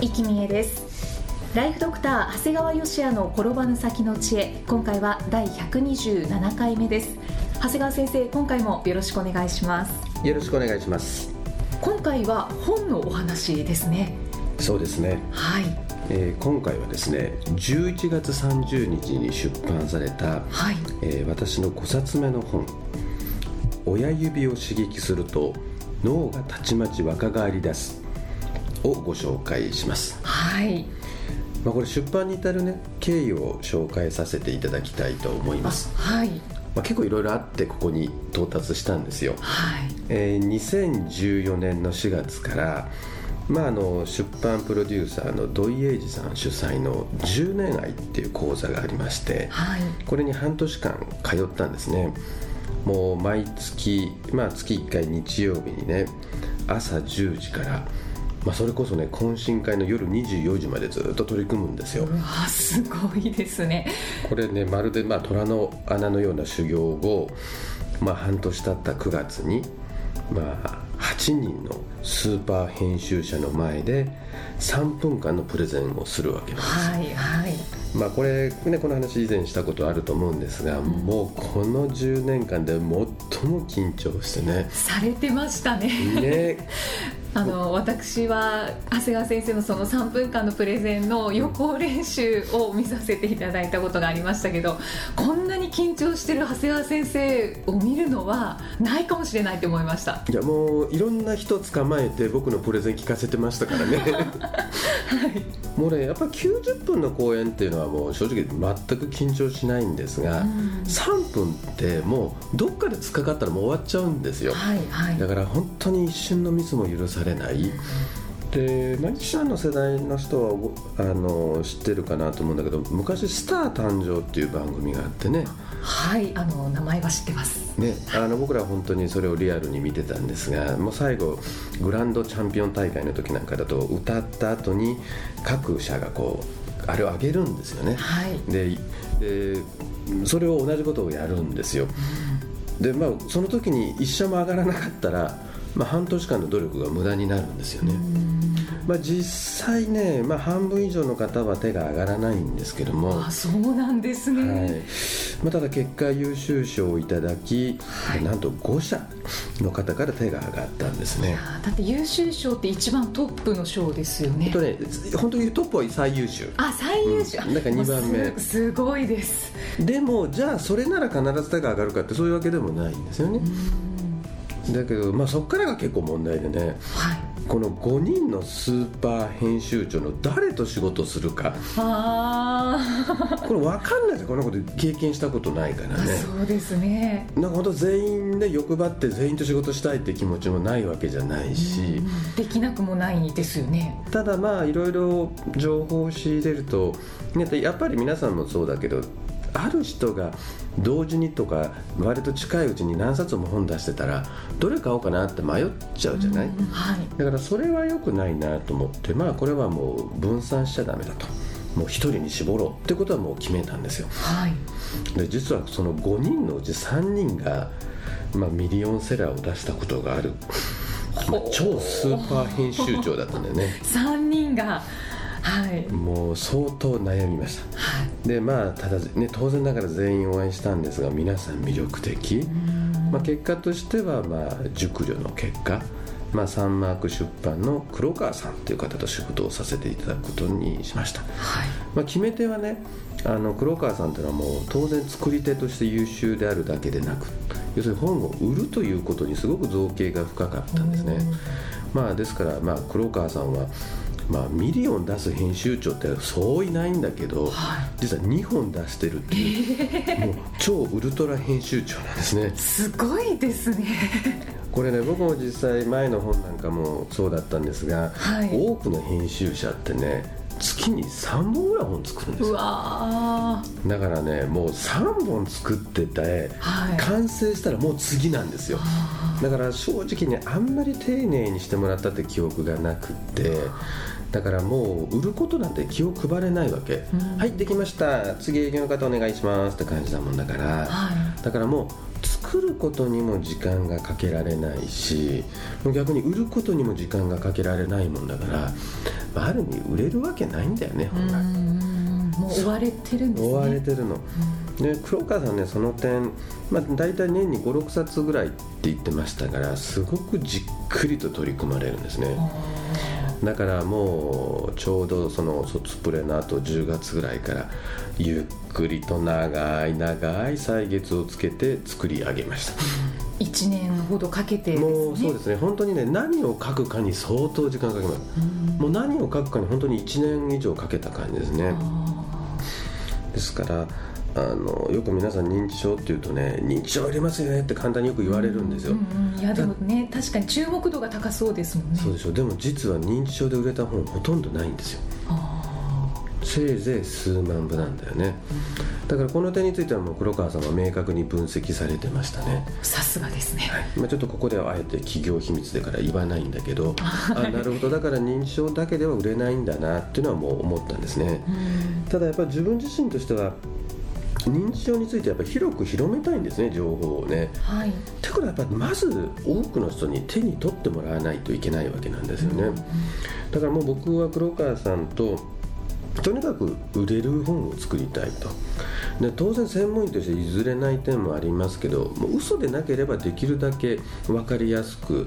生きみえです。ライフドクター長谷川芳也の転ばぬ先の知恵。今回は第127回目です。長谷川先生今回もよろしくお願いします。よろしくお願いします。今回は本のお話ですね。そうですね、はい、えー今回はですね11月30日に出版された、はい、えー私の5冊目の本「親指を刺激すると脳がたちまち若返り出す」をご紹介します、はい、まあ、これ出版に至るね経緯を紹介させていただきたいと思います、はい、まあ、結構いろいろあってここに到達したんですよ。はい、えー2014年の4月から、まあ、あの出版プロデューサーの土井英二さん主催の「10年愛」っていう講座がありましてはい、これに半年間通ったんですね。もう毎月、まあ、月1回日曜日にね朝10時から、まあ、それこそね懇親会の夜24時までずっと取り組むんですよ。うわすごいですね。これねまるでまあ虎の穴のような修行後、まあ、半年経った9月に、まあ、8人のスーパー編集者の前で3分間のプレゼンをするわけです、はいはい。まあ、これ、ね、この話以前したことあると思うんですが、もうこの10年間で最も緊張してね。されてましたね。ね あの私は長谷川先生のその3分間のプレゼンの予行練習を見させていただいたことがありましたけどこんなに緊張してる長谷川先生を見るのはないかもしれないと思いました。いやもういろんな人捕まえて僕のプレゼン聞かせてましたからね もうねやっぱり90分の公演っていうのはもう正直全く緊張しないんですが、3分ってもうどっかで突っかかったらもう終わっちゃうんですよ。はいはい。だから本当に一瞬のミスも許されない。でマキシャンの世代の人はごあの知ってるかなと思うんだけど昔「スター誕生」っていう番組があってね。はいあの名前は知ってますね、あの僕らは本当にそれをリアルに見てたんですがもう最後グランドチャンピオン大会の時なんかだと歌った後に各社がこうあれをあげるんですよね。はい。ででそれを同じことをやるんですよ。でまあその時に一社も上がらなかったら、まあ、半年間の努力が無駄になるんですよねまあ、実際ね、まあ、半分以上の方は手が上がらないんですけども。あそうなんですね、はい。まあ、ただ結果優秀賞をいただき、はい。なんと5社の方から手が上がったんですね。あだって優秀賞って一番トップの賞ですよね。本当ね本当にトップは最優秀。あ最優秀、うん。だから二番目。すごいです。でもじゃあそれなら必ず手が上がるかってそういうわけでもないんですよね。だけど、まあ、そこからが結構問題でね。はいこの5人のスーパー編集長の誰と仕事するか。あ。これ分かんないですよ。こんなこと経験したことないからあ、ねそうですね。なんか本当全員で欲張って全員と仕事したいって気持ちもないわけじゃないし、できなくもないですよね。ただまあいろいろ情報を仕入れると、ね、やっぱり皆さんもそうだけどある人が同時にとか割と近いうちに何冊も本出してたらどれ買おうかなって迷っちゃうじゃない、うんはい。だからそれは良くないなと思ってまあこれはもう分散しちゃダメだと。もう一人に絞ろうってことはもう決めたんですよ。はい。で実はその5人のうち3人が、まあ、ミリオンセラーを出したことがある、超スーパー編集長だったんだよね。三人がはい。もう相当悩みました。はい。でまあただね当然ながら全員お会いしたんですが皆さん魅力的、まあ、結果としてはまあ熟慮の結果。まあ、サンマーク出版の黒川さんという方と仕事をさせていただくことにしました、はい。まあ、決め手はねあの黒川さんというのはもう当然作り手として優秀であるだけでなく要するに本を売るということにすごく造詣が深かったんですね、まあ、ですから、まあ、黒川さんはまあ、ミリオン出す編集長ってそういないんだけど、はい、実は2本出してるっていう、えー、もう超ウルトラ編集長なんですね。すごいですね。これね僕も実際前の本なんかもそうだったんですが、はい、多くの編集者ってね月に3本ぐらい本作るんですよ。だからねもう3本作ってて、はい、完成したらもう次なんですよ。だから正直にあんまり丁寧にしてもらったって記憶がなくってだからもう売ることなんて気を配れないわけ、うん、はいできました。次営業の方お願いしますって感じだもんだから、はい、だからもう作ることにも時間がかけられないし逆に売ることにも時間がかけられないもんだから、まあ、ある意味売れるわけないんだよね本来。もう追われてるんですね。追われてるの、で黒川さんねその点、まあ、大体年に56冊ぐらいって言ってましたからすごくじっくりと取り組まれるんですねだからもうちょうどその卒プレの後10月ぐらいからゆっくりと長い長い歳月をつけて作り上げました。1年ほどかけて、ね、もうそうですね。本当にね何を書くかに相当時間かけます、もう何を書くかに本当に1年以上かけた感じですね。ですからあのよく皆さん認知症っていうとね認知症ありますよねって簡単によく言われるんですよ、うんうん、いやでもね確かに注目度が高そうですもんね。そうでしょ。でも実は認知症で売れた本ほとんどないんですよ。せいぜい数万部なんだよね、だからこの点についてはもう黒川さんは明確に分析されてましたね。さすがですね、はい。まあ、ちょっとここではあえて企業秘密だから言わないんだけど あなるほど。だから認知症だけでは売れないんだなっていうのはもう思ったんですね、ただやっぱり自分自身としては認知症についてやっぱり広く広めたいんですね情報をね。はい、てことはやっぱりまず多くの人に手に取ってもらわないといけないわけなんですよね。うんうん、だからもう僕は黒川さんととにかく売れる本を作りたいとで当然専門医として譲れない点もありますけどもう嘘でなければできるだけ分かりやすく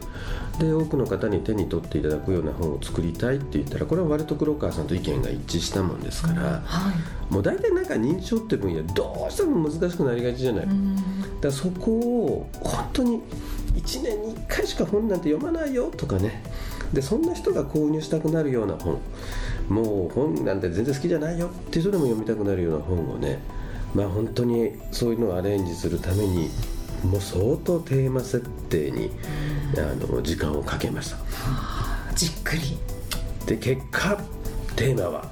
で多くの方に手に取っていただくような本を作りたいって言ったらこれは割と黒川さんと意見が一致したもんですから、うんはい、もう大体なんか認知症って分野どうしても難しくなりがちじゃない、だそこを本当に1年に1回しか本なんて読まないよとかね。でそんな人が購入したくなるような本。もう本なんて全然好きじゃないよって人でも読みたくなるような本をねまあ本当にそういうのをアレンジするためにもう相当テーマ設定に、あの時間をかけました、はあ、じっくり。で結果テーマは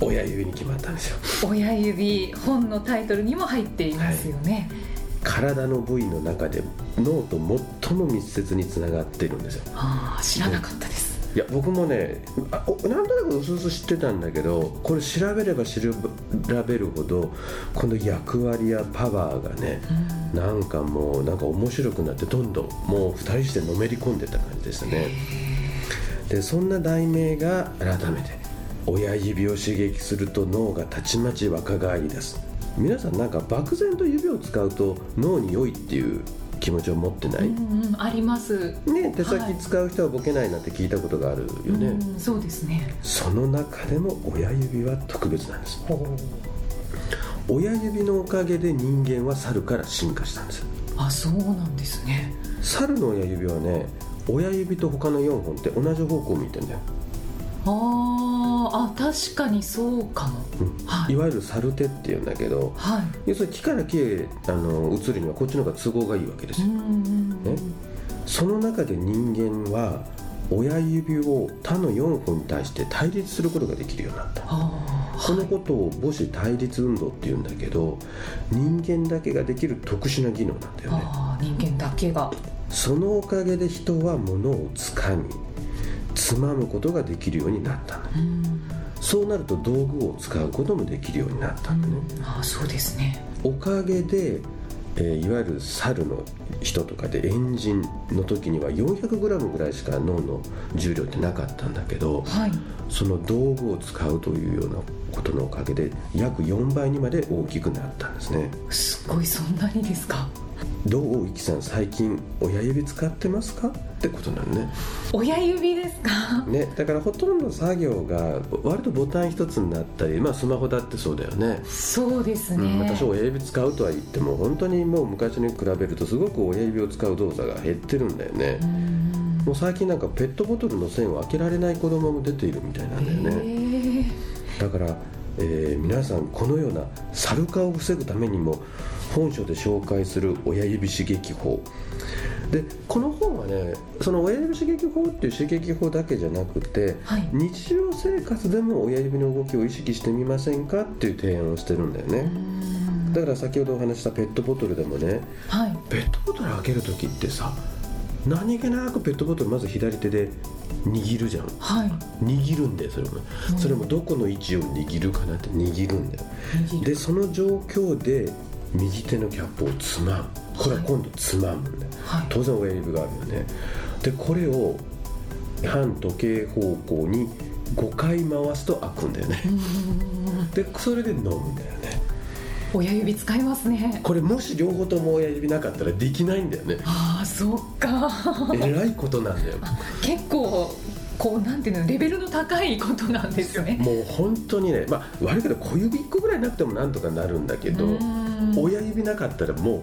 親指に決まったんですよ。親指本のタイトルにも入っていますよね、はい。体の部位の中で脳と最も密接につながっているんですよ、はあ、知らなかったですいや僕もねあなんとなくうすうす知ってたんだけどこれ調べれば調べるほどこの役割やパワーがね、うん、なんかもうなんか面白くなってどんどんもう2人してのめり込んでた感じでしたね。でそんな題名が改めて親指を刺激すると脳がたちまち若返りです。皆さんなんか漠然と指を使うと脳に良いっていう気持ちを持ってない、うんうん、あります。ね手先使う人はボケないなんて聞いたことがあるよね、はい、そうですね。その中でも親指は特別なんです。親指のおかげで人間は猿から進化したんです。あそうなんですね。猿の親指はね親指と他の4本って同じ方向を向いてんだよ。ああ確かにそうかも、うん。はい、いわゆる猿手っていうんだけど、はい、要するに木から木へあの移るにはこっちの方が都合がいいわけですよ、ね、その中で人間は親指を他の4本に対して対立することができるようになった、このことを母子対立運動っていうんだけど人間だけができる特殊な技能なんだよね。人間だけが。そのおかげで人は物をつかみつまむことができるようになったの、うん、そうなると道具を使うこともできるようになったのね、うん、あそうですね。おかげで、えー、いわゆる猿の人とかでエンジンの時には 400g ぐらいしか脳の重量ってなかったんだけど、はい、その道具を使うというようなことのおかげで約4倍にまで大きくなったんですね。すごいそんなにですか？どういきさん最近親指使ってますか？ってことなのね。親指ですか？ねだからほとんど作業が割とボタン一つになったりまあスマホだってそうだよね。そうですね、うん、私親指使うとは言っても本当にもう昔に比べるとすごく親指を使う動作が減ってるんだよね。もう最近なんかペットボトルの栓を開けられない子供も出ているみたいなんだよね。だから、えー皆さんこのようなサル化を防ぐためにも本書で紹介する親指刺激法。でこの本はねその親指刺激法っていう刺激法だけじゃなくて、はい。日常生活でも親指の動きを意識してみませんかっていう提案をしてるんだよね。だから先ほどお話ししたペットボトルでもねはい。ペットボトル開ける時ってさ何気なくペットボトルまず左手で握るじゃん。はい。握るんだよそれも、それもどこの位置を握るかなって握るんだよ。でその状況で右手のキャップをつまむ。これは今度つまむんだよ、はい。当然親指があるよね。でこれを反時計方向に5回回すと開くんだよね。でそれで飲むんだよね。親指使いますね。これもし両方とも親指なかったらできないんだよね。ああそっか。えらいことなんだよ。結構こうなんていうのレベルの高いことなんですよね。もう本当にねまあ悪いけど小指1個ぐらいなくてもなんとかなるんだけどうん親指なかったらも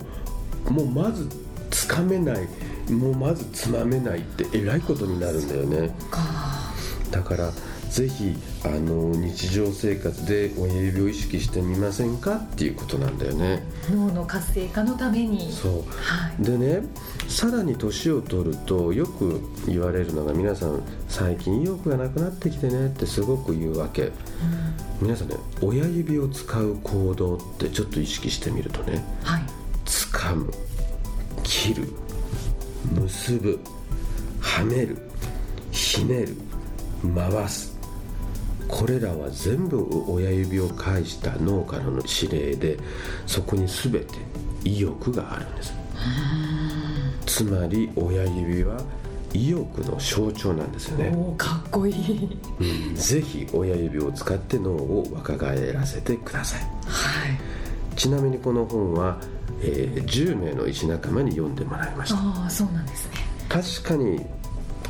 うもうまずつかめないもうまずつまめないってえらいことになるんだよね。か。だからぜひあの日常生活で親指を意識してみませんかっていうことなんだよね。脳の活性化のために。そう。はい。でねさらに年を取るとよく言われるのが皆さん最近意欲がなくなってきてねってすごく言うわけ。皆さんね親指を使う行動ってちょっと意識してみるとねはい。掴む切る結ぶはめるひねる回すこれらは全部親指を介した脳からの指令でそこに全て意欲があるんです。つまり親指は意欲の象徴なんですよね、かっこいい。うん、ぜひ親指を使って脳を若返らせてください。はい。ちなみにこの本は、えー10名の医師仲間に読んでもらいました。ああそうなんですね。確かに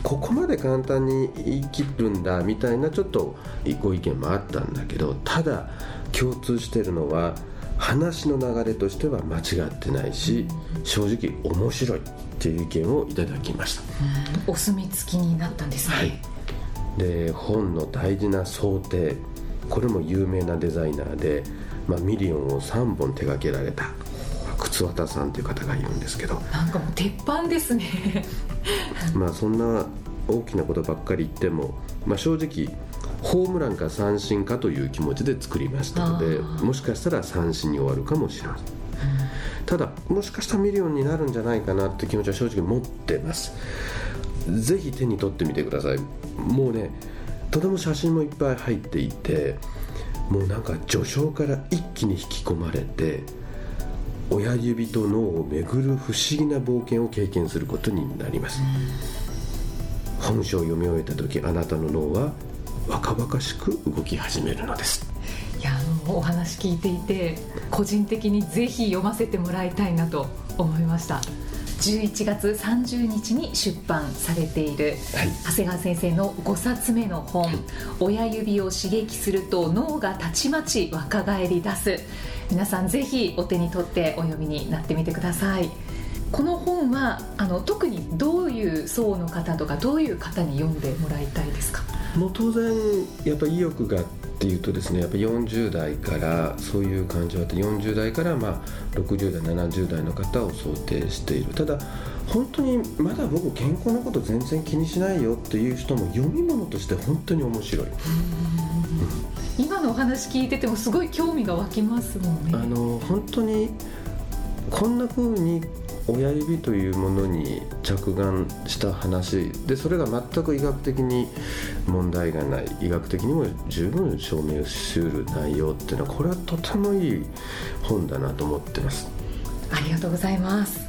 ここまで簡単に言い切るんだみたいなちょっとご意見もあったんだけどただ共通してるのは話の流れとしては間違ってないし正直面白いっていう意見をいただきました。お墨付きになったんですね。はい。で本の大事な装丁。これも有名なデザイナーで、まあ、ミリオンを3本手掛けられた轡田さんという方がいるんですけど。なんかもう鉄板ですね。まあそんな大きなことばっかり言っても、まあ、正直ホームランか三振かという気持ちで作りましたのでもしかしたら三振に終わるかもしれません。ただもしかしたらミリオンになるんじゃないかなって気持ちは正直持ってます。ぜひ手に取ってみてください。もうねとても写真もいっぱい入っていてもうなんか序章から一気に引き込まれて親指と脳を巡る不思議な冒険を経験することになります。本書を読み終えた時あなたの脳は若々しく動き始めるのです。いやあのお話聞いていて個人的にぜひ読ませてもらいたいなと思いました。11月30日に出版されているはい。長谷川先生の5冊目の本「親指を刺激すると脳がたちまち若返り出す」皆さんぜひお手に取ってお読みになってみてください。この本はあの特にどういう層の方とかどういう方に読んでもらいたいですか？もう当然やっぱ意欲がっていうとですねやっぱ40代からそういう感じはあって40代からまあ60代70代の方を想定している。ただ本当にまだ僕健康のこと全然気にしないよっていう人も読み物として本当に面白い。今のお話聞いててもすごい興味が湧きますもんね。あの本当にこんな風に親指というものに着眼した話でそれが全く医学的に問題がない医学的にも十分証明しうる内容っていうのはこれはとてもいい本だなと思ってます。ありがとうございます。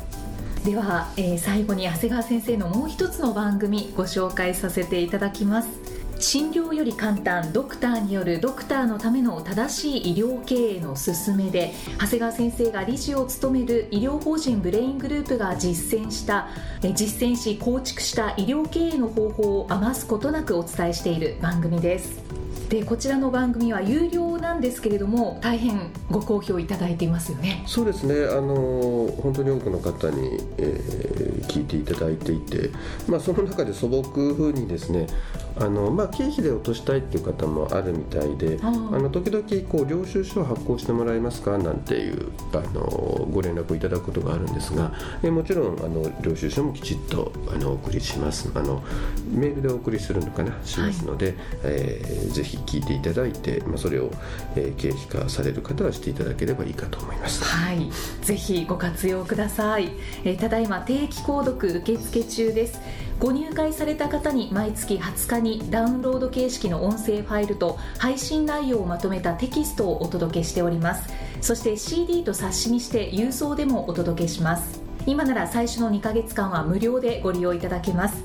では、えー最後に長谷川先生のもう一つの番組ご紹介させていただきます診療より簡単ドクターによるドクターのための正しい医療経営の勧めで長谷川先生が理事を務める医療法人ブレイングループが実践した実践し構築した医療経営の方法を余すことなくお伝えしている番組です。でこちらの番組は有料なんですけれども大変ご好評いただいていますよね。そうですね。あの本当に多くの方に、えー、聞いていただいていて、まあ、その中で素朴風にですねあの、まあ、経費で落としたいっていう方もあるみたいであの時々こう領収書を発行してもらえますかなんていうあのご連絡をいただくことがあるんですが、えもちろんあの領収書もきちっとあのお送りします。あのメールでお送りするのかなしますので、はい、えー、ぜひ聞いていただいて、まあ、それを、えー、経費化される方はしていただければいいかと思います。はい、ぜひご活用ください。えー、ただいま定期購読受付中です。ご入会された方に毎月20日にダウンロード形式の音声ファイルと配信内容をまとめたテキストをお届けしておりますそして CD と冊子にして郵送でもお届けします今なら最初の2ヶ月間は無料でご利用いただけます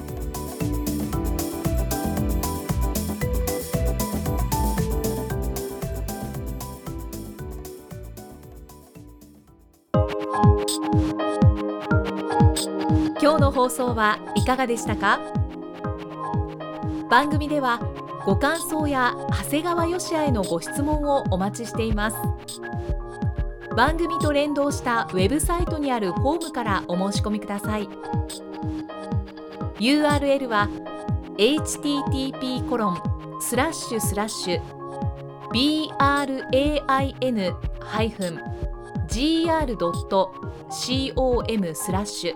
送はいかがでしたか？番組ではご感想や長谷川芳也へのご質問をお待ちしています。番組と連動したウェブサイトにあるホームからお申し込みください。URL は http コロンスラッシュスラッシュ brain-gr.com スラッシュ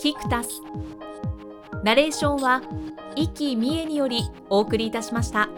キクタスナレーションは生きみえによりお送りいたしました。